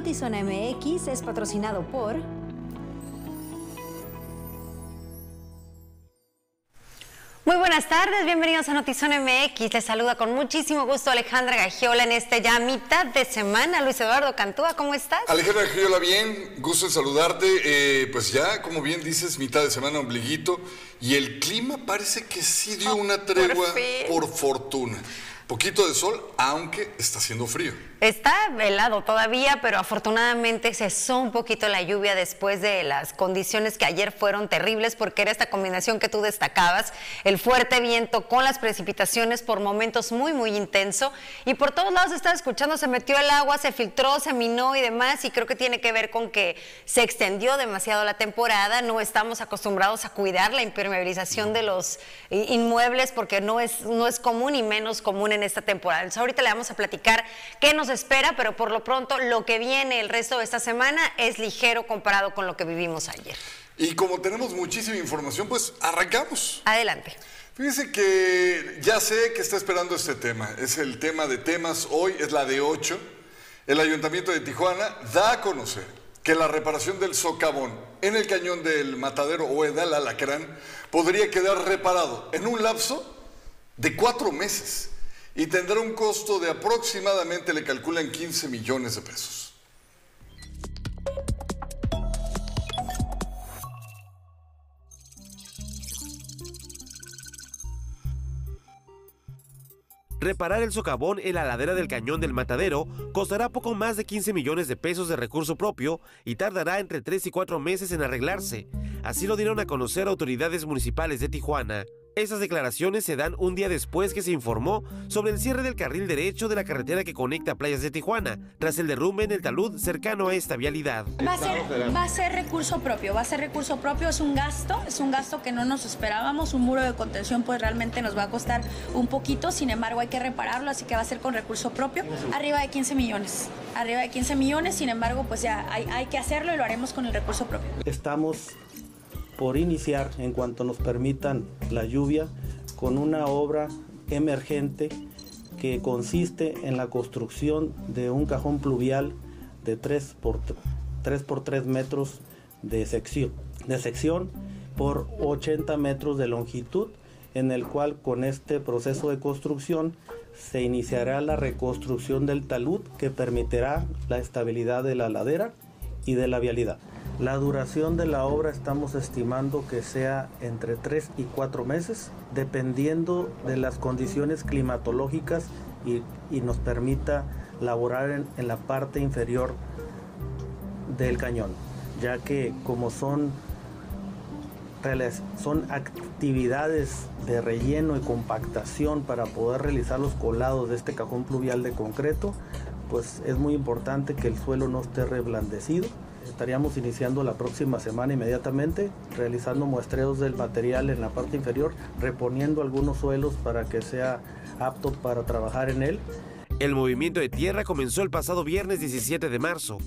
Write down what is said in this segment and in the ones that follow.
Notizona MX es patrocinado por... Muy buenas tardes, bienvenidos a Notizón MX. Les saluda con muchísimo gusto Alejandra Gagiola en este ya mitad de semana. Luis Eduardo Cantúa, ¿cómo estás? Alejandra Gagiola, bien, gusto en saludarte. Eh, pues ya, como bien dices, mitad de semana, ombliguito. Y el clima parece que sí dio oh, una tregua por fortuna. Poquito de sol, aunque está haciendo frío. Está helado todavía, pero afortunadamente cesó un poquito la lluvia después de las condiciones que ayer fueron terribles, porque era esta combinación que tú destacabas, el fuerte viento con las precipitaciones por momentos muy, muy intenso. Y por todos lados estaba escuchando, se metió el agua, se filtró, se minó y demás, y creo que tiene que ver con que se extendió demasiado la temporada, no estamos acostumbrados a cuidar la impermeabilización de los inmuebles, porque no es, no es común y menos común en esta temporada. Entonces ahorita le vamos a platicar qué nos espera, pero por lo pronto lo que viene el resto de esta semana es ligero comparado con lo que vivimos ayer. Y como tenemos muchísima información, pues arrancamos. Adelante. Fíjense que ya sé que está esperando este tema. Es el tema de temas. Hoy es la de 8. El Ayuntamiento de Tijuana da a conocer que la reparación del socavón en el cañón del Matadero o Edal Alacrán podría quedar reparado en un lapso de cuatro meses y tendrá un costo de aproximadamente, le calculan 15 millones de pesos. Reparar el socavón en la ladera del cañón del matadero costará poco más de 15 millones de pesos de recurso propio y tardará entre 3 y 4 meses en arreglarse. Así lo dieron a conocer autoridades municipales de Tijuana. Esas declaraciones se dan un día después que se informó sobre el cierre del carril derecho de la carretera que conecta playas de Tijuana, tras el derrumbe en el talud cercano a esta vialidad. Va a, ser, recurso propio, va a ser recurso propio, es un gasto, es un gasto que no nos esperábamos, un muro de contención pues realmente nos va a costar un poquito, sin embargo hay que repararlo, así que va a ser con recurso propio, arriba de 15 millones, arriba de 15 millones, sin embargo pues ya hay, hay que hacerlo y lo haremos con el recurso propio. Estamos por iniciar, en cuanto nos permitan la lluvia, con una obra emergente que consiste en la construcción de un cajón pluvial de 3 por 3, por 3 metros de sección, de sección por 80 metros de longitud, en el cual con este proceso de construcción se iniciará la reconstrucción del talud que permitirá la estabilidad de la ladera y de la vialidad. La duración de la obra estamos estimando que sea entre 3 y 4 meses, dependiendo de las condiciones climatológicas y, nos permita laborar en, en, la parte inferior del cañón, ya que como son, son actividades de relleno y compactación para poder realizar los colados de este cajón pluvial de concreto, pues es muy importante que el suelo no esté reblandecido Estaríamos iniciando la próxima semana inmediatamente, realizando muestreos del material en la parte inferior, reponiendo algunos suelos para que sea apto para trabajar en él. El movimiento de tierra comenzó el pasado viernes 17 de marzo.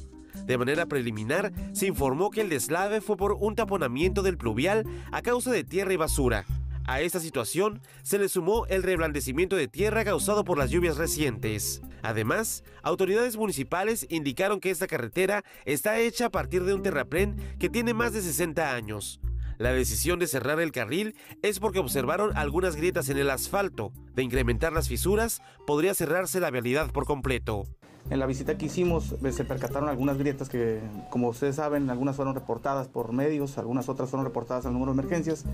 De manera preliminar, se informó que el deslave fue por un taponamiento del pluvial a causa de tierra y basura. A esta situación se le sumó el reblandecimiento de tierra causado por las lluvias recientes. Además, autoridades municipales indicaron que esta carretera está hecha a partir de un terraplén que tiene más de 60 años. La decisión de cerrar el carril es porque observaron algunas grietas en el asfalto. De incrementar las fisuras, podría cerrarse la vialidad por completo. En la visita que hicimos eh, se percataron algunas grietas que, como ustedes saben, algunas fueron reportadas por medios, algunas otras fueron reportadas al número de emergencias.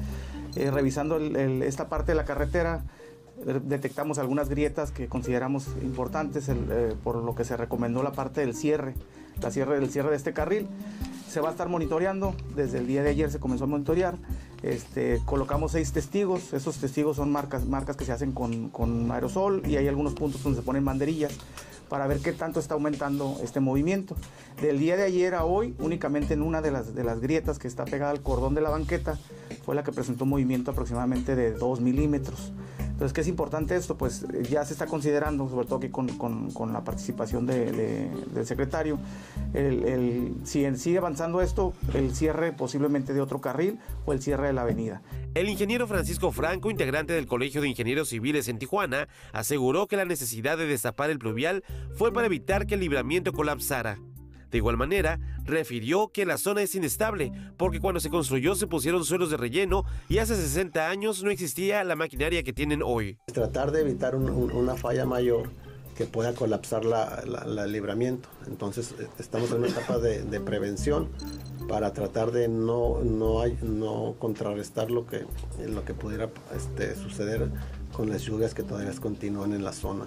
Eh, revisando esta parte de la carretera, eh, detectamos algunas grietas que consideramos importantes por lo que se recomendó la parte del cierre, la cierre del cierre de este carril. Se va a estar monitoreando, desde el día de ayer se comenzó a monitorear. Este, colocamos seis testigos, esos testigos son marcas, marcas que se hacen con, con aerosol y hay algunos puntos donde se ponen banderillas para ver qué tanto está aumentando este movimiento. Del día de ayer a hoy, únicamente en una de las, de las grietas que está pegada al cordón de la banqueta, fue la que presentó un movimiento aproximadamente de 2 milímetros. Entonces, ¿qué es importante esto? Pues eh, ya se está considerando, sobre todo aquí con, con, la participación del secretario, el, si sigue avanzando esto, el cierre posiblemente de otro carril o el cierre de la avenida. El ingeniero Francisco Franco, integrante del Colegio de Ingenieros Civiles en Tijuana, aseguró que la necesidad de destapar el pluvial fue para evitar que el libramiento colapsara. De igual manera, refirió que la zona es inestable porque cuando se construyó se pusieron suelos de relleno y hace 60 años no existía la maquinaria que tienen hoy. Tratar de evitar una falla mayor que pueda colapsar el libramiento. Entonces eh, estamos en una etapa de, prevención para tratar de no, no, no contrarrestar lo que, lo que pudiera este, suceder con las lluvias que todavía continúan en la zona.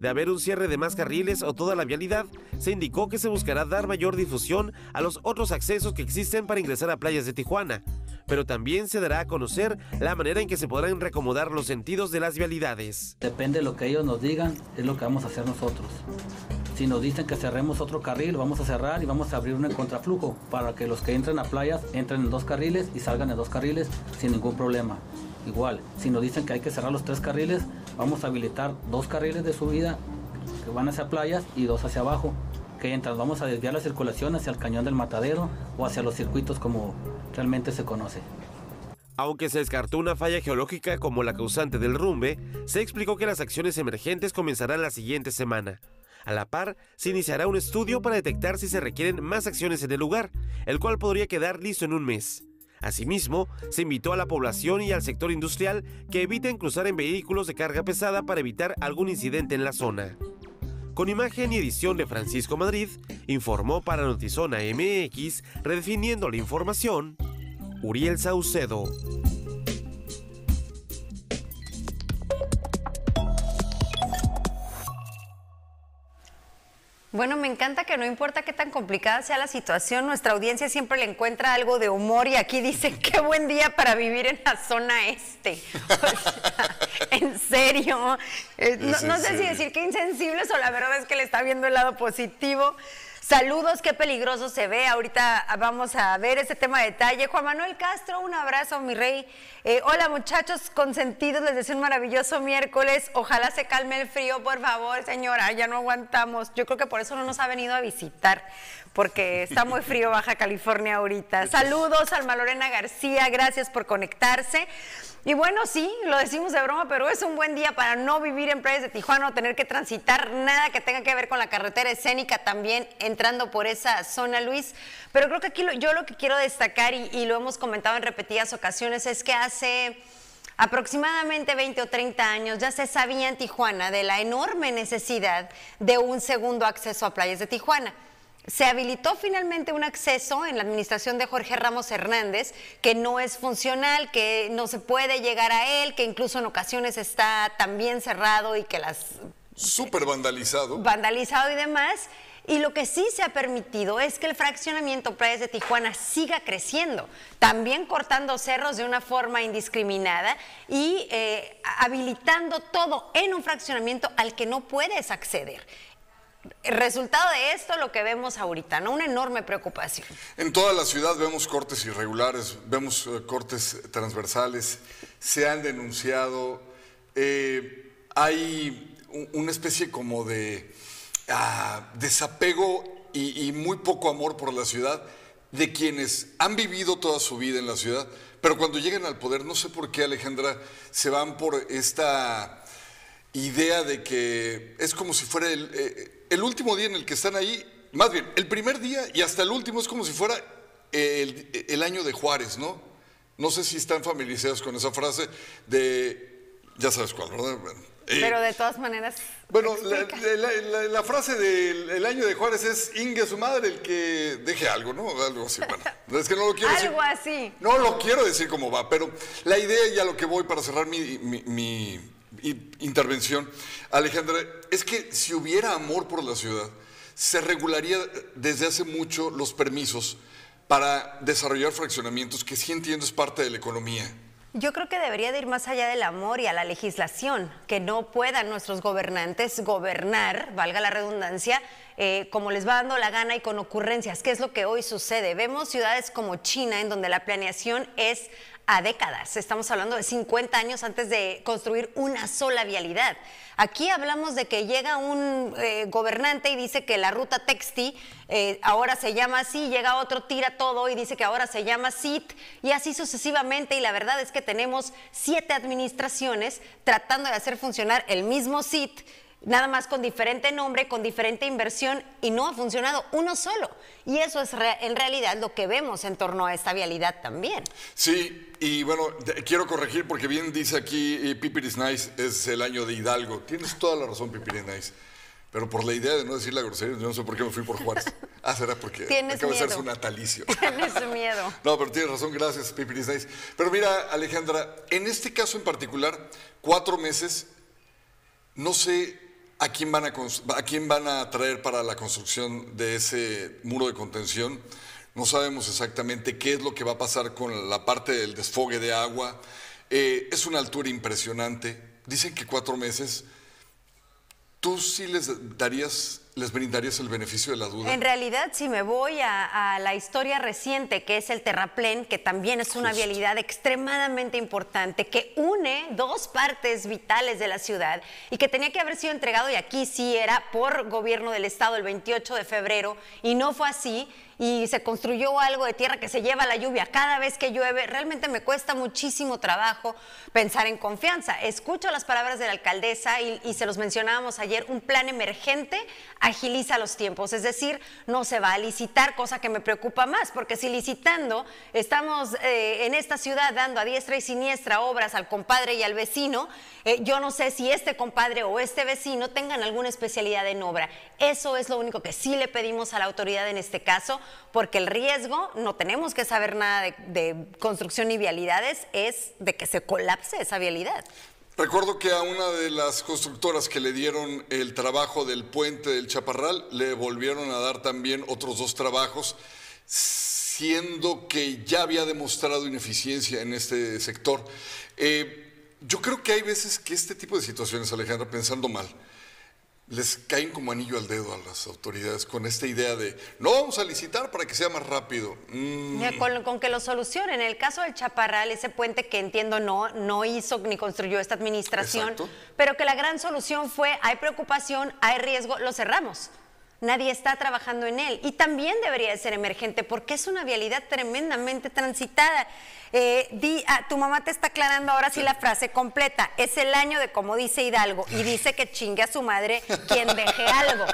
De haber un cierre de más carriles o toda la vialidad, se indicó que se buscará dar mayor difusión a los otros accesos que existen para ingresar a playas de Tijuana, pero también se dará a conocer la manera en que se podrán recomodar los sentidos de las vialidades. Depende de lo que ellos nos digan, es lo que vamos a hacer nosotros. Si nos dicen que cerremos otro carril, vamos a cerrar y vamos a abrir un contraflujo para que los que entren a playas entren en dos carriles y salgan en dos carriles sin ningún problema. Igual, si nos dicen que hay que cerrar los tres carriles, vamos a habilitar dos carriles de subida que van hacia playas y dos hacia abajo, que entran. Vamos a desviar la circulación hacia el cañón del matadero o hacia los circuitos como realmente se conoce. Aunque se descartó una falla geológica como la causante del rumbe, se explicó que las acciones emergentes comenzarán la siguiente semana. A la par, se iniciará un estudio para detectar si se requieren más acciones en el lugar, el cual podría quedar listo en un mes. Asimismo, se invitó a la población y al sector industrial que eviten cruzar en vehículos de carga pesada para evitar algún incidente en la zona. Con imagen y edición de Francisco Madrid, informó para Notizona MX, redefiniendo la información, Uriel Saucedo. Bueno, me encanta que no importa qué tan complicada sea la situación, nuestra audiencia siempre le encuentra algo de humor y aquí dicen qué buen día para vivir en la zona este. en serio. Eh, no, sé si decir que insensibles o la verdad es que le está viendo el lado positivo. Saludos, qué peligroso se ve. Ahorita vamos a ver ese tema de detalle. Juan Manuel Castro, un abrazo, mi rey. Eh, hola, muchachos consentidos, les deseo un maravilloso miércoles. Ojalá se calme el frío, por favor, señora. Ya no aguantamos. Yo creo que por eso no nos ha venido a visitar, porque está muy frío Baja California ahorita. Saludos, Alma Lorena García, gracias por conectarse. Y bueno, sí, lo decimos de broma, pero es un buen día para no vivir en playas de Tijuana, no tener que transitar nada que tenga que ver con la carretera escénica también entrando por esa zona, Luis. Pero creo que aquí yo lo que quiero destacar, y, y lo hemos comentado en repetidas ocasiones, es que hace aproximadamente 20 o 30 años ya se sabía en Tijuana de la enorme necesidad de un segundo acceso a playas de Tijuana. Se habilitó finalmente un acceso en la administración de Jorge Ramos Hernández que no es funcional, que no se puede llegar a él, que incluso en ocasiones está también cerrado y que las... Súper vandalizado. Vandalizado y demás. Y lo que sí se ha permitido es que el fraccionamiento Playas de Tijuana siga creciendo, también cortando cerros de una forma indiscriminada y eh, habilitando todo en un fraccionamiento al que no puedes acceder. Resultado de esto lo que vemos ahorita, ¿no? Una enorme preocupación. En toda la ciudad vemos cortes irregulares, vemos eh, cortes transversales, se han denunciado, eh, hay una especie como de ah, desapego y, y muy poco amor por la ciudad de quienes han vivido toda su vida en la ciudad, pero cuando llegan al poder, no sé por qué Alejandra, se van por esta idea de que es como si fuera el, eh, el último día en el que están ahí, más bien, el primer día y hasta el último es como si fuera el, año de Juárez, ¿no? No sé si están familiarizados con esa frase de, ya sabes cuál, ¿verdad? Eh, Pero de todas maneras. Bueno, la, frase del año de Juárez es Inge su madre el que deje algo, ¿no? Algo así. Bueno, es que no lo quiero decir. Algo así. No lo quiero decir cómo va, pero la idea y a lo que voy para cerrar mi intervención, Alejandra, es que si hubiera amor por la ciudad, se regularía desde hace mucho los permisos para desarrollar fraccionamientos, que sí entiendo es parte de la economía. Yo creo que debería de ir más allá del amor y a la legislación, que no puedan nuestros gobernantes gobernar, valga la redundancia, eh, como les va dando la gana y con ocurrencias, ¿Qué es lo que hoy sucede. Vemos ciudades como China, en donde la planeación es a décadas. Estamos hablando de 50 años antes de construir una sola vialidad. Aquí hablamos de que llega un eh, gobernante y dice que la ruta Texti eh, ahora se llama así, llega otro, tira todo y dice que ahora se llama SIT y así sucesivamente. Y la verdad es que tenemos siete administraciones tratando de hacer funcionar el mismo SIT nada más con diferente nombre, con diferente inversión y no ha funcionado uno solo. Y eso es en realidad lo que vemos en torno a esta vialidad también. Sí, y bueno, quiero corregir porque bien dice aquí eh, Pipiris Nice es el año de Hidalgo. Tienes toda la razón, Pipiris Nice. Pero por la idea de no decir la grosería, yo no sé por qué me fui por Juárez. Ah, será porque acaba de ser su natalicio. Tienes miedo. no, pero tienes razón, gracias, Pipiris Nice. Pero mira, Alejandra, en este caso en particular, cuatro meses, no sé ¿A quién, van a, ¿A quién van a traer para la construcción de ese muro de contención? No sabemos exactamente qué es lo que va a pasar con la parte del desfogue de agua. Eh, es una altura impresionante. Dicen que cuatro meses. ¿Tú sí les darías, les brindarías el beneficio de la duda? En realidad, si me voy a, la historia reciente, que es el terraplén, que también es una vialidad extremadamente importante, que une dos partes vitales de la ciudad y que tenía que haber sido entregado, y aquí sí era por gobierno del Estado el 28 de febrero, y no fue así, y se construyó algo de tierra que se lleva la lluvia cada vez que llueve, realmente me cuesta muchísimo trabajo pensar en confianza. Escucho las palabras de la alcaldesa y, se los mencionábamos ayer, un plan emergente agiliza los tiempos, es decir, no se va a licitar, cosa que me preocupa más, porque si licitando estamos eh, en esta ciudad dando a diestra y siniestra obras al compadre y al vecino, eh, yo no sé si este compadre o este vecino tengan alguna especialidad en obra. Eso es lo único que sí le pedimos a la autoridad en este caso, porque el riesgo, no tenemos que saber nada de, construcción y vialidades, es de que se colapse esa vialidad. Recuerdo que a una de las constructoras que le dieron el trabajo del puente del Chaparral le volvieron a dar también otros dos trabajos, siendo que ya había demostrado ineficiencia en este sector. Eh, yo creo que hay veces que este tipo de situaciones, Alejandra, pensando mal, les caen como anillo al dedo a las autoridades con esta idea de no vamos a licitar para que sea más rápido. Mm. Con, que lo solucionen. En el caso del Chaparral, ese puente que entiendo no, no hizo ni construyó esta administración, pero que la gran solución fue hay preocupación, hay riesgo, lo cerramos nadie está trabajando en él. Y también debería de ser emergente porque es una vialidad tremendamente transitada. Eh, di, ah, tu mamá te está aclarando ahora sí la frase completa. Es el año de como dice Hidalgo y dice que chingue a su madre quien deje algo.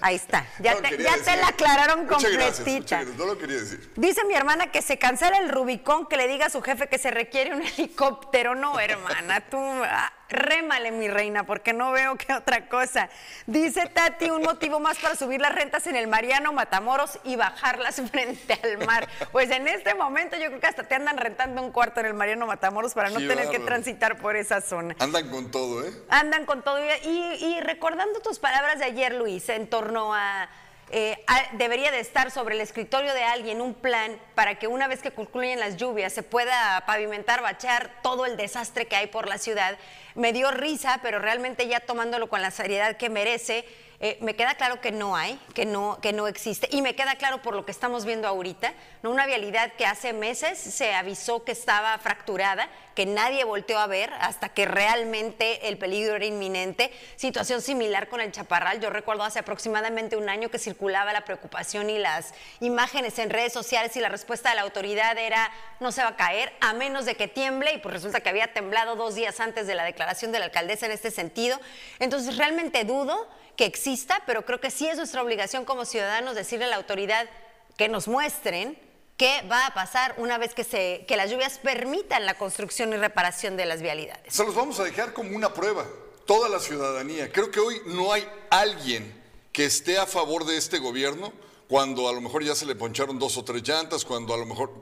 Ahí está. Ya, te, la aclararon completita. no lo quería decir. Dice mi hermana que se cancela el Rubicón, que le diga a su jefe que se requiere un helicóptero. No, hermana, tú ah, rémale, mi reina, porque no veo que otra cosa. Dice Tati, un motivo más para subir las rentas en el Mariano Matamoros y bajarlas frente al mar. Pues en este momento yo creo que hasta te andan rentando un cuarto en el Mariano Matamoros para no tener que transitar por esa zona. Andan con todo, ¿eh? Andan con todo. y recordando tus palabras de ayer, Luis, en torno a eh, debería de estar sobre el escritorio de alguien un plan para que una vez que concluyen las lluvias se pueda pavimentar, bachear todo el desastre que hay por la ciudad. Me dio risa, pero realmente ya tomándolo con la seriedad que merece, eh, me queda claro que no hay, que no, que no existe, y me queda claro por lo que estamos viendo ahorita, ¿no? una vialidad que hace meses se avisó que estaba fracturada, que nadie volteó a ver hasta que realmente el peligro era inminente. Situación similar con el Chaparral. Yo recuerdo hace aproximadamente un año que circulaba la preocupación y las imágenes en redes sociales y la respuesta de la autoridad era no se va a caer a menos de que tiemble y pues resulta que había temblado dos días antes de la declaración de la alcaldesa en este sentido. Entonces realmente dudo que exista, pero creo que sí es nuestra obligación como ciudadanos decirle a la autoridad que nos muestren qué va a pasar una vez que, se, que las lluvias permitan la construcción y reparación de las vialidades. Se los vamos a dejar como una prueba, toda la ciudadanía. Creo que hoy no hay alguien que esté a favor de este gobierno cuando a lo mejor ya se le poncharon dos o tres llantas, cuando a lo mejor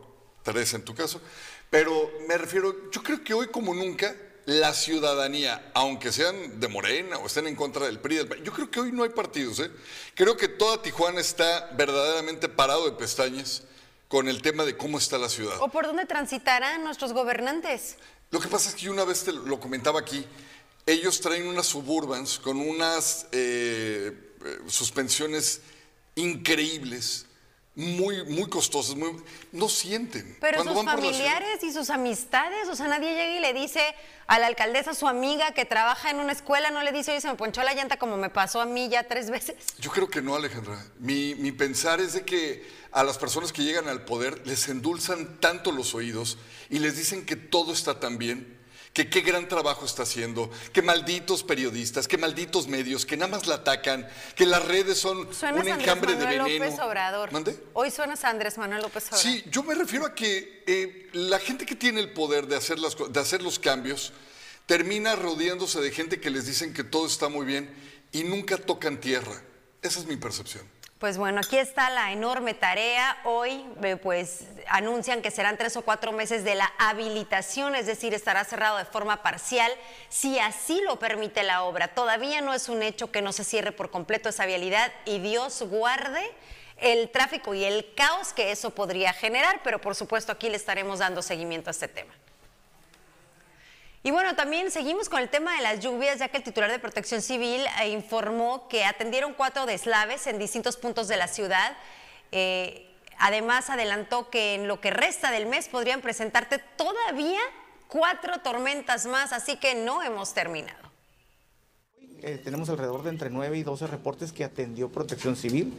tres en tu caso. Pero me refiero, yo creo que hoy como nunca la ciudadanía, aunque sean de Morena o estén en contra del PRI, yo creo que hoy no hay partidos. ¿eh? Creo que toda Tijuana está verdaderamente parado de pestañas con el tema de cómo está la ciudad. ¿O por dónde transitarán nuestros gobernantes? Lo que pasa es que yo una vez te lo comentaba aquí, ellos traen unas suburbans con unas eh, eh, suspensiones increíbles muy, muy costosas, no sienten. Pero sus familiares y sus amistades, o sea, nadie llega y le dice a la alcaldesa, su amiga que trabaja en una escuela, no le dice, oye, se me ponchó la llanta como me pasó a mí ya tres veces. Yo creo que no, Alejandra. Mi, mi pensar es de que a las personas que llegan al poder les endulzan tanto los oídos y les dicen que todo está tan bien que qué gran trabajo está haciendo, que malditos periodistas, que malditos medios, que nada más la atacan, que las redes son un enjambre de veneno. López Obrador. Hoy suenas a Andrés Manuel López Obrador. Sí, yo me refiero a que eh, la gente que tiene el poder de hacer, las, de hacer los cambios termina rodeándose de gente que les dicen que todo está muy bien y nunca tocan tierra. Esa es mi percepción. Pues bueno, aquí está la enorme tarea. Hoy, eh, pues, anuncian que serán tres o cuatro meses de la habilitación, es decir, estará cerrado de forma parcial, si así lo permite la obra. Todavía no es un hecho que no se cierre por completo esa vialidad y Dios guarde el tráfico y el caos que eso podría generar, pero por supuesto aquí le estaremos dando seguimiento a este tema. Y bueno, también seguimos con el tema de las lluvias, ya que el titular de Protección Civil eh, informó que atendieron cuatro deslaves en distintos puntos de la ciudad. Eh, además, adelantó que en lo que resta del mes podrían presentarte todavía cuatro tormentas más, así que no hemos terminado. Eh, tenemos alrededor de entre 9 y 12 reportes que atendió Protección Civil.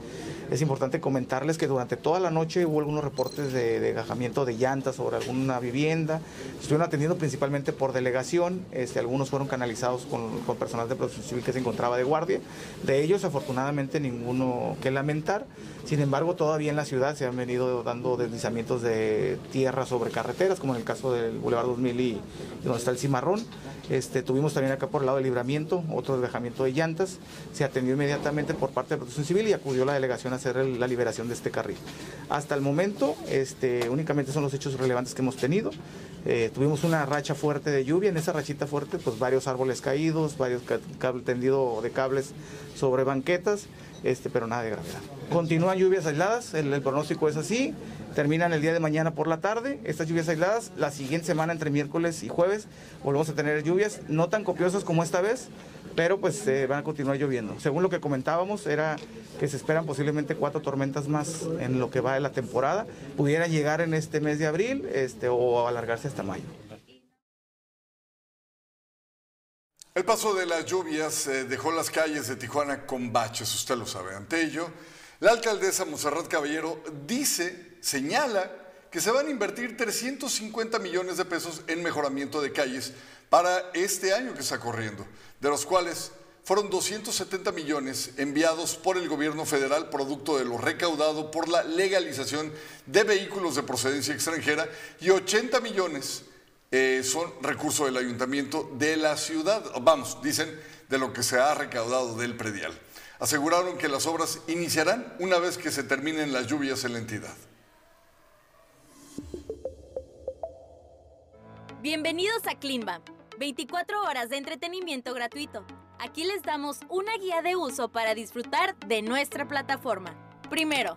Es importante comentarles que durante toda la noche hubo algunos reportes de, de de llantas sobre alguna vivienda. Estuvieron atendiendo principalmente por delegación. Este, algunos fueron canalizados con, con personal de Protección Civil que se encontraba de guardia. De ellos, afortunadamente, ninguno que lamentar. Sin embargo, todavía en la ciudad se han venido dando deslizamientos de tierra sobre carreteras, como en el caso del Boulevard 2000 y donde está el Cimarrón. Este, tuvimos también acá por el lado de libramiento, otro despejamiento de llantas. Se atendió inmediatamente por parte de Protección Civil y acudió la delegación a hacer la liberación de este carril. Hasta el momento, este, únicamente son los hechos relevantes que hemos tenido. Eh, tuvimos una racha fuerte de lluvia, en esa rachita fuerte, pues varios árboles caídos, varios tendido de cables sobre banquetas, este, pero nada de gravedad. Continúan lluvias aisladas, el, pronóstico es así, terminan el día de mañana por la tarde, estas lluvias aisladas, la siguiente semana entre miércoles y jueves volvemos a tener lluvias, no tan copiosas como esta vez, pero pues eh, van a continuar lloviendo. Según lo que comentábamos, era que se esperan posiblemente cuatro tormentas más en lo que va de la temporada, pudieran llegar en este mes de abril este, o alargarse hasta mayo. El paso de las lluvias eh, dejó las calles de Tijuana con baches, usted lo sabe. Ante ello, la alcaldesa Monserrat Caballero dice, señala, que se van a invertir 350 millones de pesos en mejoramiento de calles para este año que está corriendo, de los cuales fueron 270 millones enviados por el gobierno federal producto de lo recaudado por la legalización de vehículos de procedencia extranjera y 80 millones eh, son recursos del ayuntamiento de la ciudad, vamos, dicen de lo que se ha recaudado del predial. Aseguraron que las obras iniciarán una vez que se terminen las lluvias en la entidad. Bienvenidos a Cleanbam, 24 horas de entretenimiento gratuito. Aquí les damos una guía de uso para disfrutar de nuestra plataforma. Primero,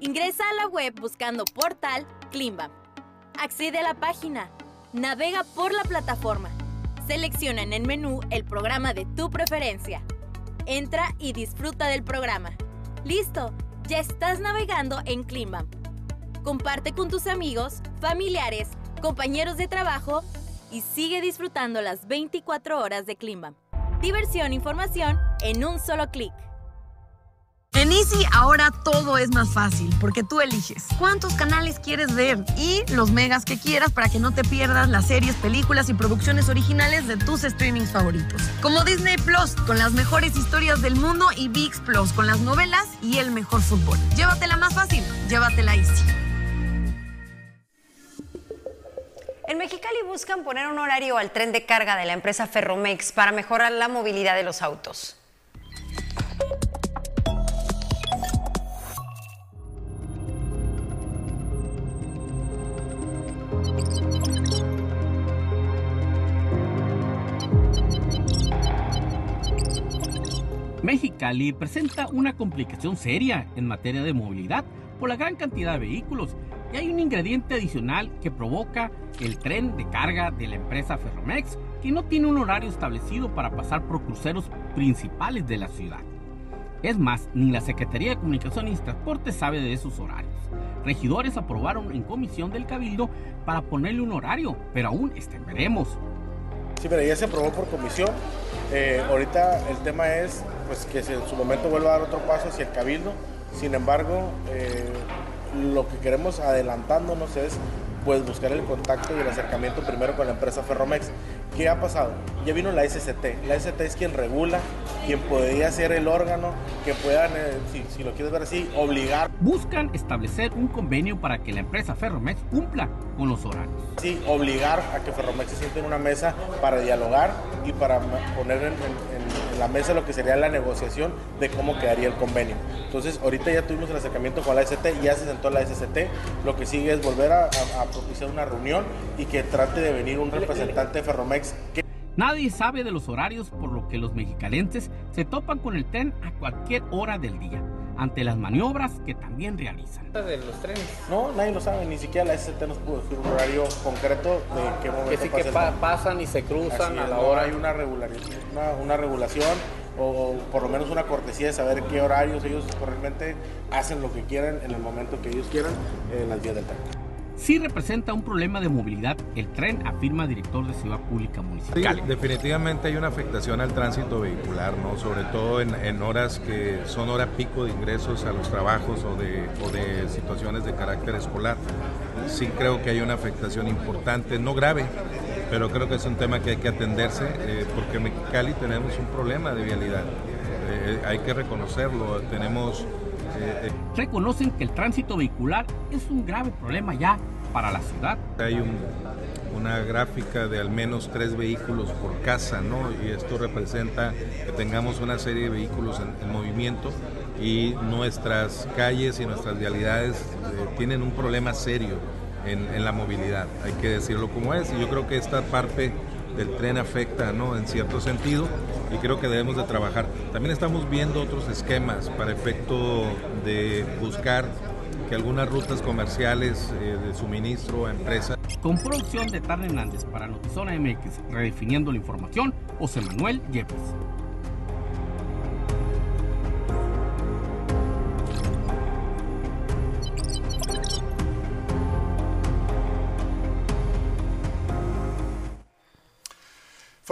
ingresa a la web buscando portal Cleanbam. Accede a la página, navega por la plataforma, selecciona en el menú el programa de tu preferencia. Entra y disfruta del programa. ¡Listo! Ya estás navegando en Cleanbam. Comparte con tus amigos, familiares, compañeros de trabajo y sigue disfrutando las 24 horas de Cleanbam. Diversión e información en un solo clic. En Easy ahora todo es más fácil porque tú eliges cuántos canales quieres ver y los megas que quieras para que no te pierdas las series, películas y producciones originales de tus streamings favoritos. Como Disney Plus con las mejores historias del mundo y VIX Plus con las novelas y el mejor fútbol. Llévatela más fácil, llévatela Easy. En Mexicali buscan poner un horario al tren de carga de la empresa Ferromex para mejorar la movilidad de los autos. Mexicali presenta una complicación seria en materia de movilidad por la gran cantidad de vehículos y hay un ingrediente adicional que provoca el tren de carga de la empresa Ferromex que no tiene un horario establecido para pasar por cruceros principales de la ciudad. Es más, ni la Secretaría de Comunicaciones y Transporte sabe de esos horarios. Regidores aprobaron en comisión del Cabildo para ponerle un horario, pero aún está veremos. Sí, pero ya se aprobó por comisión. Eh, ahorita el tema es pues, que en su momento vuelva a dar otro paso hacia el Cabildo. Sin embargo, eh, lo que queremos adelantándonos es pues buscar el contacto y el acercamiento primero con la empresa Ferromex. ¿Qué ha pasado? Ya vino la SCT. La SCT es quien regula, quien podría ser el órgano que puedan, eh, si, si, lo quieres ver así, obligar. Buscan establecer un convenio para que la empresa Ferromex cumpla con los horarios. Sí, obligar a que Ferromex se siente en una mesa para dialogar y para poner en, en, en la mesa lo que sería la negociación de cómo quedaría el convenio. Entonces, ahorita ya tuvimos el acercamiento con la SCT, ya se sentó la SCT. Lo que sigue es volver a, a, a propiciar una reunión y que trate de venir un representante de Ferromex que Nadie sabe de los horarios, por lo que los mexicalenses se topan con el tren a cualquier hora del día, ante las maniobras que también realizan. ¿De los trenes? No, nadie lo sabe, ni siquiera la SCT nos pudo decir un horario concreto de qué momento que sí que pa pasan y se cruzan Así a la no hora. hay una, una, una regulación o por lo menos una cortesía de saber qué horarios ellos realmente hacen lo que quieran en el momento que ellos quieran en las vías del tren. Sí representa un problema de movilidad el tren, afirma director de Ciudad Pública Municipal. Sí, definitivamente hay una afectación al tránsito vehicular, ¿no? sobre todo en, en, horas que son hora pico de ingresos a los trabajos o de, o de situaciones de carácter escolar. Sí creo que hay una afectación importante, no grave, pero creo que es un tema que hay que atenderse eh, porque en Mexicali tenemos un problema de vialidad. Eh, hay que reconocerlo, tenemos... Reconocen que el tránsito vehicular es un grave problema ya para la ciudad. Hay un, una gráfica de al menos tres vehículos por casa, ¿no? Y esto representa que tengamos una serie de vehículos en, en movimiento y nuestras calles y nuestras vialidades eh, tienen un problema serio en, en, la movilidad, hay que decirlo como es. Y yo creo que esta parte del tren afecta, ¿no? En cierto sentido, y creo que debemos de trabajar. También estamos viendo otros esquemas para efecto de buscar que algunas rutas comerciales eh, de suministro a empresas. Con producción de Tarn Hernández para Notizona MX, redefiniendo la información, José Manuel Yepes.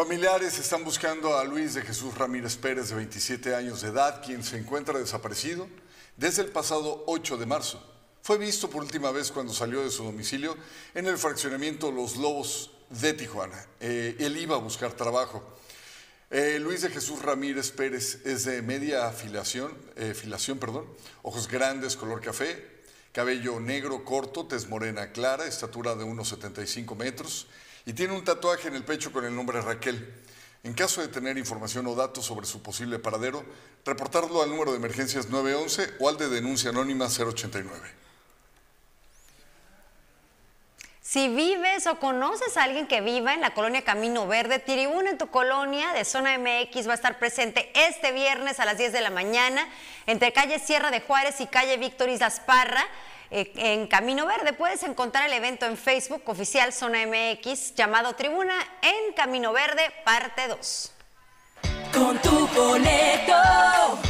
Familiares están buscando a Luis de Jesús Ramírez Pérez, de 27 años de edad, quien se encuentra desaparecido desde el pasado 8 de marzo. Fue visto por última vez cuando salió de su domicilio en el fraccionamiento Los Lobos de Tijuana. Eh, él iba a buscar trabajo. Eh, Luis de Jesús Ramírez Pérez es de media afiliación, eh, filación, perdón, ojos grandes, color café, cabello negro corto, tez morena clara, estatura de unos 75 metros y tiene un tatuaje en el pecho con el nombre Raquel. En caso de tener información o datos sobre su posible paradero, reportarlo al número de emergencias 911 o al de denuncia anónima 089. Si vives o conoces a alguien que viva en la colonia Camino Verde, Tribuna en tu colonia de Zona MX va a estar presente este viernes a las 10 de la mañana entre calle Sierra de Juárez y calle Víctor Islas Parra eh, en Camino Verde. Puedes encontrar el evento en Facebook oficial Zona MX llamado Tribuna en Camino Verde, parte 2. Con tu boleto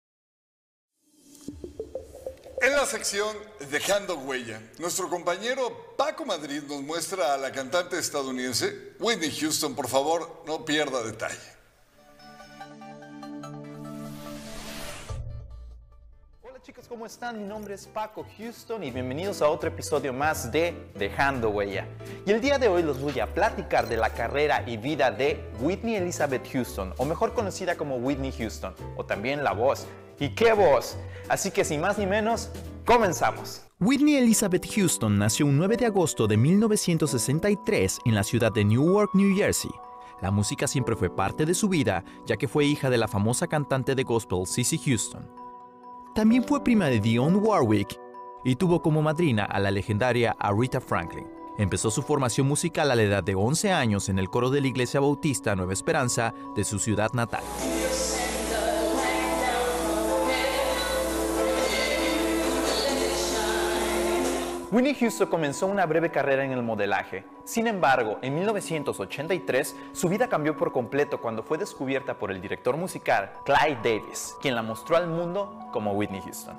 En la sección Dejando Huella, nuestro compañero Paco Madrid nos muestra a la cantante estadounidense Whitney Houston. Por favor, no pierda detalle. Hola chicos, ¿cómo están? Mi nombre es Paco Houston y bienvenidos a otro episodio más de Dejando Huella. Y el día de hoy les voy a platicar de la carrera y vida de Whitney Elizabeth Houston, o mejor conocida como Whitney Houston, o también la voz. ¿Y qué voz? Así que sin más ni menos, comenzamos. Whitney Elizabeth Houston nació un 9 de agosto de 1963 en la ciudad de Newark, New Jersey. La música siempre fue parte de su vida, ya que fue hija de la famosa cantante de gospel Cissy Houston. También fue prima de Dionne Warwick y tuvo como madrina a la legendaria Aretha Franklin. Empezó su formación musical a la edad de 11 años en el coro de la Iglesia Bautista Nueva Esperanza de su ciudad natal. Winnie Houston comenzó una breve carrera en el modelaje. Sin embargo, en 1983 su vida cambió por completo cuando fue descubierta por el director musical Clyde Davis, quien la mostró al mundo como Whitney Houston.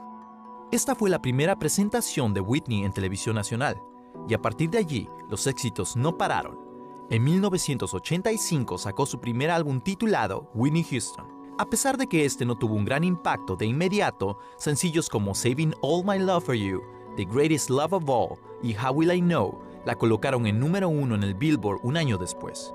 Esta fue la primera presentación de Whitney en televisión nacional, y a partir de allí los éxitos no pararon. En 1985 sacó su primer álbum titulado Whitney Houston. A pesar de que este no tuvo un gran impacto de inmediato, sencillos como Saving All My Love for You, The Greatest Love of All y How Will I Know la colocaron en número uno en el Billboard un año después.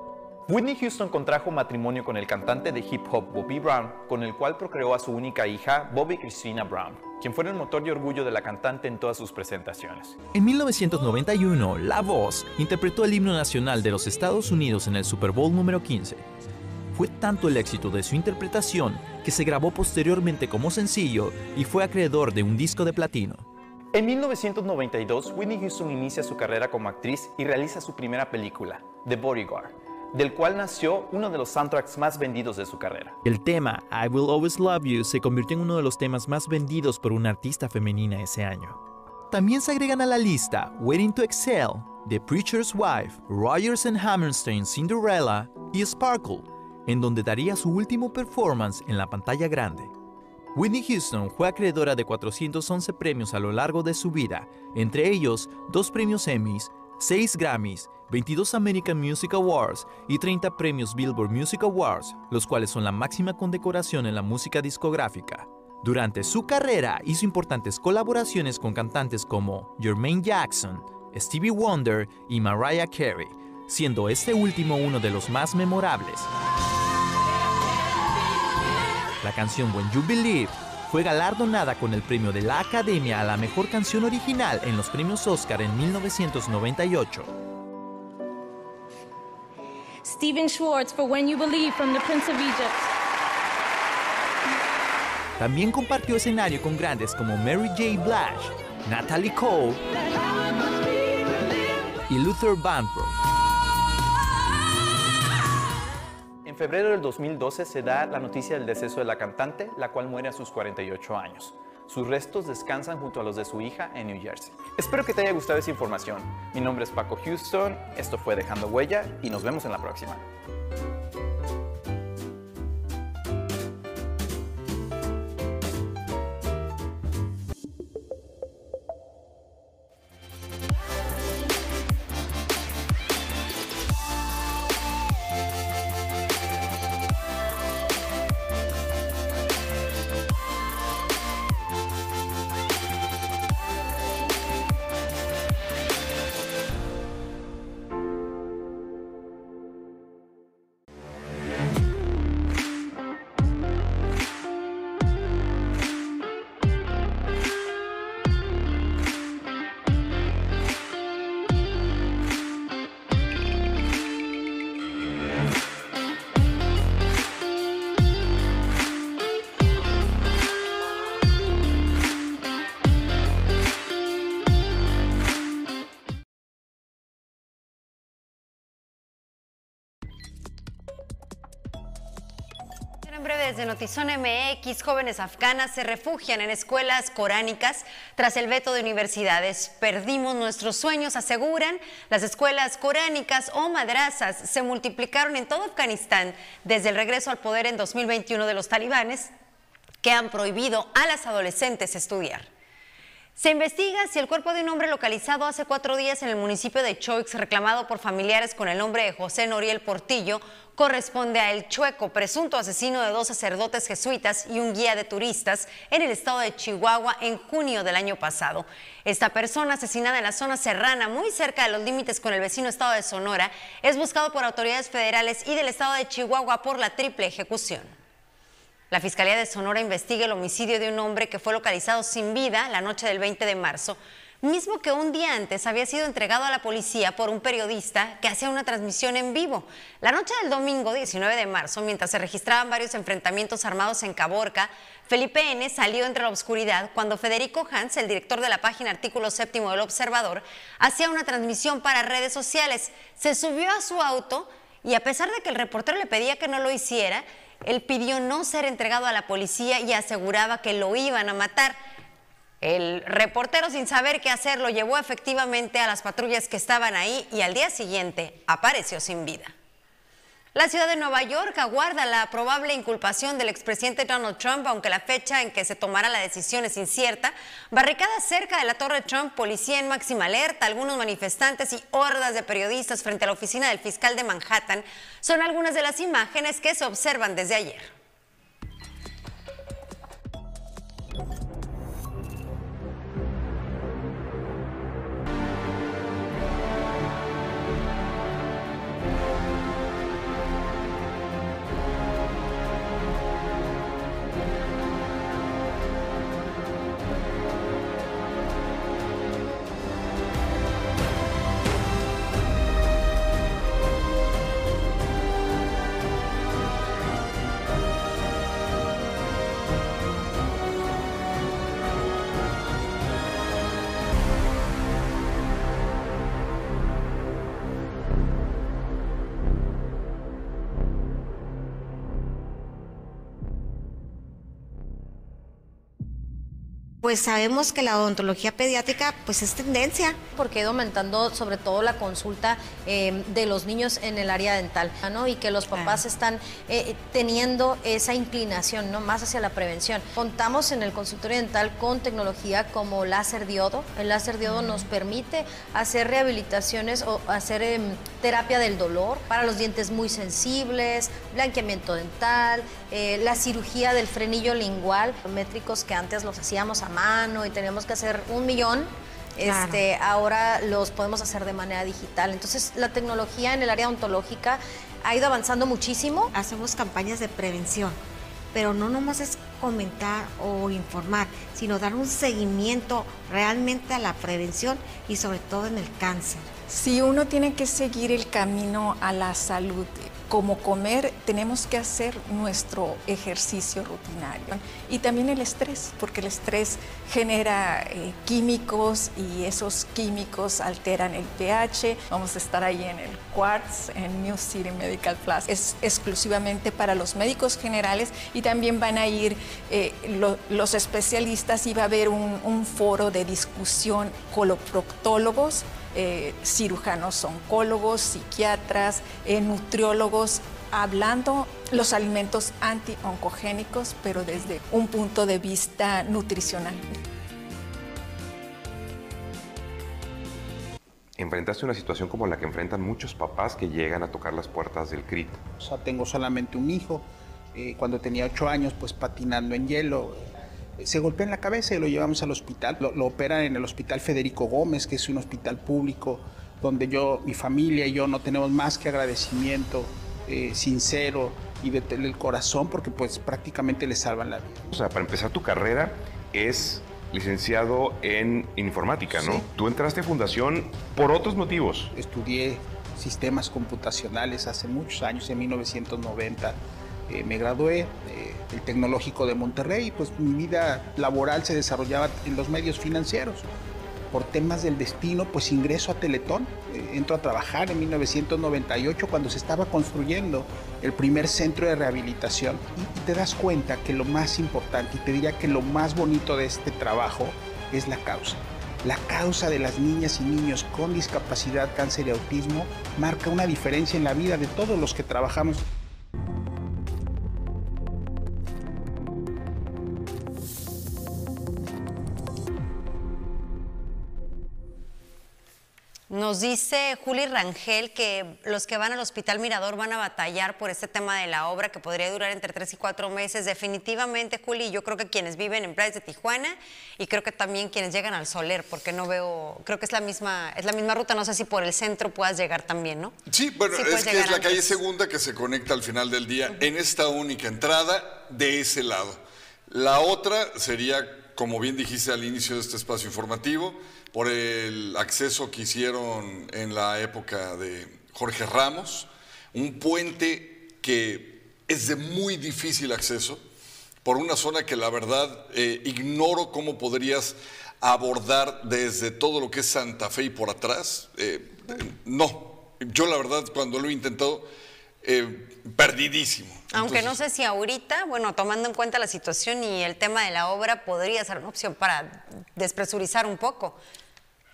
Whitney Houston contrajo matrimonio con el cantante de hip hop Bobby Brown, con el cual procreó a su única hija, Bobby Christina Brown, quien fue el motor y orgullo de la cantante en todas sus presentaciones. En 1991, La Voz interpretó el himno nacional de los Estados Unidos en el Super Bowl número 15. Fue tanto el éxito de su interpretación que se grabó posteriormente como sencillo y fue acreedor de un disco de platino. En 1992, Whitney Houston inicia su carrera como actriz y realiza su primera película, The Bodyguard, del cual nació uno de los soundtracks más vendidos de su carrera. El tema I Will Always Love You se convirtió en uno de los temas más vendidos por una artista femenina ese año. También se agregan a la lista Waiting to Excel, The Preacher's Wife, Rogers and Hammerstein Cinderella y Sparkle, en donde daría su último performance en la pantalla grande. Whitney Houston fue acreedora de 411 premios a lo largo de su vida, entre ellos dos premios Emmys, 6 Grammys, 22 American Music Awards y 30 premios Billboard Music Awards, los cuales son la máxima condecoración en la música discográfica. Durante su carrera hizo importantes colaboraciones con cantantes como Jermaine Jackson, Stevie Wonder y Mariah Carey, siendo este último uno de los más memorables. La canción When You Believe fue galardonada con el premio de la Academia a la mejor canción original en los premios Oscar en 1998. Stephen Schwartz for When You Believe from The Prince of Egypt. También compartió escenario con grandes como Mary J. Blige, Natalie Cole y Luther Vandross. En febrero del 2012 se da la noticia del deceso de la cantante, la cual muere a sus 48 años. Sus restos descansan junto a los de su hija en New Jersey. Espero que te haya gustado esa información. Mi nombre es Paco Houston, esto fue Dejando Huella y nos vemos en la próxima. Desde Notizón MX, jóvenes afganas se refugian en escuelas coránicas tras el veto de universidades. Perdimos nuestros sueños, aseguran. Las escuelas coránicas o madrazas se multiplicaron en todo Afganistán desde el regreso al poder en 2021 de los talibanes que han prohibido a las adolescentes estudiar. Se investiga si el cuerpo de un hombre localizado hace cuatro días en el municipio de Choix, reclamado por familiares con el nombre de José Noriel Portillo, corresponde a El Chueco, presunto asesino de dos sacerdotes jesuitas y un guía de turistas en el estado de Chihuahua en junio del año pasado. Esta persona, asesinada en la zona serrana, muy cerca de los límites con el vecino estado de Sonora, es buscado por autoridades federales y del estado de Chihuahua por la triple ejecución. La Fiscalía de Sonora investiga el homicidio de un hombre que fue localizado sin vida la noche del 20 de marzo, mismo que un día antes había sido entregado a la policía por un periodista que hacía una transmisión en vivo. La noche del domingo 19 de marzo, mientras se registraban varios enfrentamientos armados en Caborca, Felipe N. salió entre la oscuridad cuando Federico Hans, el director de la página Artículo Séptimo del Observador, hacía una transmisión para redes sociales. Se subió a su auto y a pesar de que el reportero le pedía que no lo hiciera, él pidió no ser entregado a la policía y aseguraba que lo iban a matar. El reportero, sin saber qué hacer, lo llevó efectivamente a las patrullas que estaban ahí y al día siguiente apareció sin vida. La ciudad de Nueva York aguarda la probable inculpación del expresidente Donald Trump, aunque la fecha en que se tomará la decisión es incierta. Barricadas cerca de la Torre Trump, policía en máxima alerta, algunos manifestantes y hordas de periodistas frente a la oficina del fiscal de Manhattan son algunas de las imágenes que se observan desde ayer. Pues sabemos que la odontología pediátrica pues es tendencia. Porque ha ido aumentando sobre todo la consulta eh, de los niños en el área dental, ¿no? Y que los papás están eh, teniendo esa inclinación, ¿no? Más hacia la prevención. Contamos en el consultorio dental con tecnología como láser diodo. El láser diodo nos permite hacer rehabilitaciones o hacer em, terapia del dolor para los dientes muy sensibles, blanqueamiento dental, eh, la cirugía del frenillo lingual, métricos que antes los hacíamos a mano y teníamos que hacer un millón. Este, ahora los podemos hacer de manera digital. Entonces, la tecnología en el área ontológica ha ido avanzando muchísimo. Hacemos campañas de prevención, pero no nomás es comentar o informar, sino dar un seguimiento realmente a la prevención y sobre todo en el cáncer. Si uno tiene que seguir el camino a la salud, como comer, tenemos que hacer nuestro ejercicio rutinario. Y también el estrés, porque el estrés genera eh, químicos y esos químicos alteran el pH. Vamos a estar ahí en el Quartz, en New City Medical Plus. Es exclusivamente para los médicos generales y también van a ir eh, los especialistas y va a haber un, un foro de discusión coloproctólogos eh, cirujanos oncólogos, psiquiatras, eh, nutriólogos, hablando los alimentos anti-oncogénicos, pero desde un punto de vista nutricional. enfrentaste una situación como la que enfrentan muchos papás que llegan a tocar las puertas del CRIT. O sea, tengo solamente un hijo. Eh, cuando tenía ocho años, pues patinando en hielo, se golpea en la cabeza y lo llevamos al hospital. Lo, operan en el Hospital Federico Gómez, que es un hospital público donde yo, mi familia y yo no tenemos más que agradecimiento eh, sincero y de el corazón porque pues prácticamente le salvan la vida. O sea, para empezar tu carrera es licenciado en informática, ¿no? Tú entraste a Fundación por otros motivos. Estudié sistemas computacionales hace muchos años, en 1990 eh, me gradué del Tecnológico de Monterrey, pues mi vida laboral se desarrollaba en los medios financieros. Por temas del destino, pues ingreso a Teletón, eh, entro a trabajar en 1998 cuando se estaba construyendo el primer centro de rehabilitación y, y te das cuenta que lo más importante, y te diría que lo más bonito de este trabajo es la causa. La causa de las niñas y niños con discapacidad, cáncer y autismo marca una diferencia en la vida de todos los que trabajamos. Nos dice Juli Rangel que los que van al Hospital Mirador van a batallar por este tema de la obra que podría durar entre tres y cuatro meses. Definitivamente, Juli, yo creo que quienes viven en playas de Tijuana y creo que también quienes llegan al Soler, porque no veo, creo que es la misma, es la misma ruta, no sé si por el centro puedas llegar también, ¿no? Sí, bueno, es que es la calle segunda que se conecta al final del día en esta única entrada de ese lado. La otra sería, como bien dijiste al inicio de este espacio informativo, por el acceso que hicieron en la época de Jorge Ramos, un puente que es de muy difícil acceso, por una zona que la verdad eh, ignoro cómo podrías abordar desde todo lo que es Santa Fe y por atrás. Eh, no, yo la verdad cuando lo he intentado eh, perdidísimo. Aunque Entonces, no sé si ahorita, bueno, tomando en cuenta la situación y el tema de la obra, podría ser una opción para despresurizar un poco.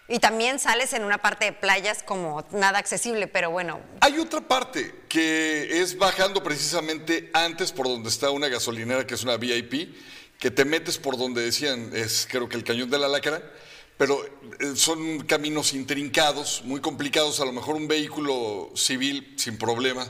Y también sales en una parte de playas como nada accesible, pero bueno, Hay otra parte que es bajando precisamente antes por donde está una gasolinera que es una VIP, que te metes por donde decían, es creo que el cañón de la lacra, pero eh, son caminos intrincados, muy complicados, a lo mejor un vehículo civil sin problema,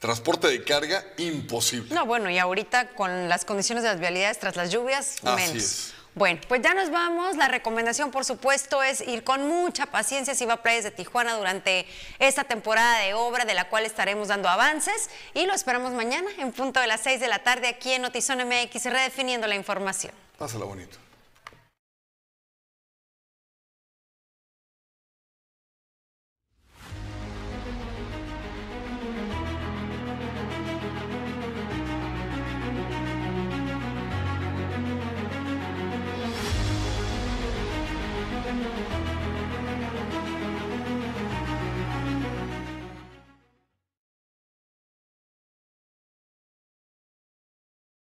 transporte de carga imposible. no, bueno, y ahorita con las condiciones de las vialidades tras las lluvias, Así menos. es. Bueno, pues ya nos vamos. La recomendación, por supuesto, es ir con mucha paciencia si va a Playas de Tijuana durante esta temporada de obra, de la cual estaremos dando avances. Y lo esperamos mañana en punto de las 6 de la tarde aquí en Notizón MX, redefiniendo la información. Pásala bonito.